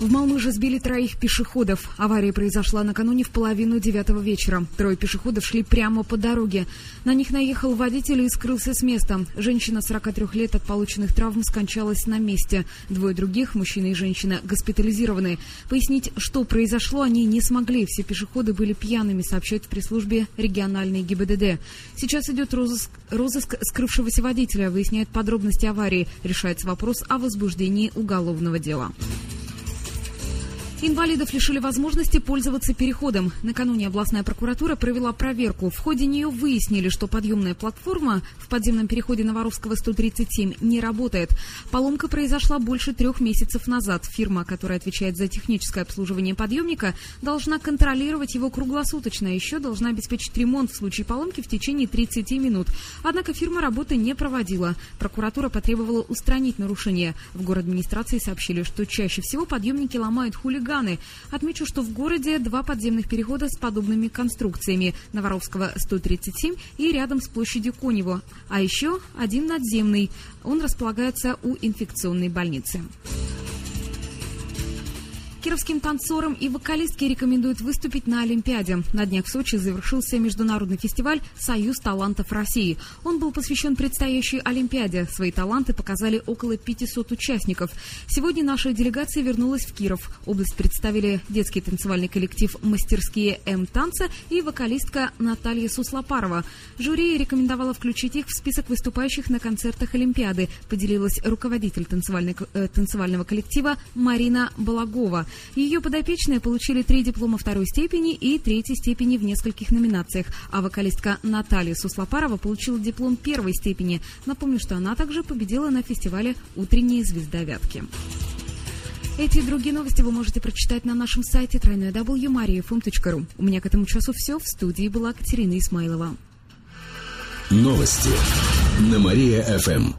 В Малмыже сбили троих пешеходов. Авария произошла накануне в половину девятого вечера. Трое пешеходов шли прямо по дороге. На них наехал водитель и скрылся с места. Женщина 43 лет от полученных травм скончалась на месте. Двое других, мужчина и женщина, госпитализированы. Пояснить, что произошло, они не смогли. Все пешеходы были пьяными, сообщают в пресс-службе региональной ГИБДД. Сейчас идет розыск, розыск скрывшегося водителя, выясняет подробности аварии. Решается вопрос о возбуждении уголовного дела. Инвалидов лишили возможности пользоваться переходом. Накануне областная прокуратура провела проверку. В ходе нее выяснили, что подъемная платформа в подземном переходе Новорусского 137 не работает. Поломка произошла больше трех месяцев назад. Фирма, которая отвечает за техническое обслуживание подъемника, должна контролировать его круглосуточно. Еще должна обеспечить ремонт в случае поломки в течение 30 минут. Однако фирма работы не проводила. Прокуратура потребовала устранить нарушение. В город администрации сообщили, что чаще всего подъемники ломают хулиганы хулиганы. Отмечу, что в городе два подземных перехода с подобными конструкциями. Новоровского 137 и рядом с площадью Конево. А еще один надземный. Он располагается у инфекционной больницы. Кировским танцорам и вокалистке рекомендуют выступить на Олимпиаде. На днях в Сочи завершился международный фестиваль «Союз талантов России». Он был посвящен предстоящей Олимпиаде. Свои таланты показали около 500 участников. Сегодня наша делегация вернулась в Киров. Область представили детский танцевальный коллектив «Мастерские М-танца» и вокалистка Наталья Суслопарова. Жюри рекомендовала включить их в список выступающих на концертах Олимпиады, поделилась руководитель э, танцевального коллектива Марина Балагова. Ее подопечные получили три диплома второй степени и третьей степени в нескольких номинациях, а вокалистка Наталья Суслопарова получила диплом первой степени. Напомню, что она также победила на фестивале «Утренняя звезда Вятки». Эти и другие новости вы можете прочитать на нашем сайте www.mariafm.ru. У меня к этому часу все. В студии была Катерина Исмайлова. Новости на Мария-ФМ.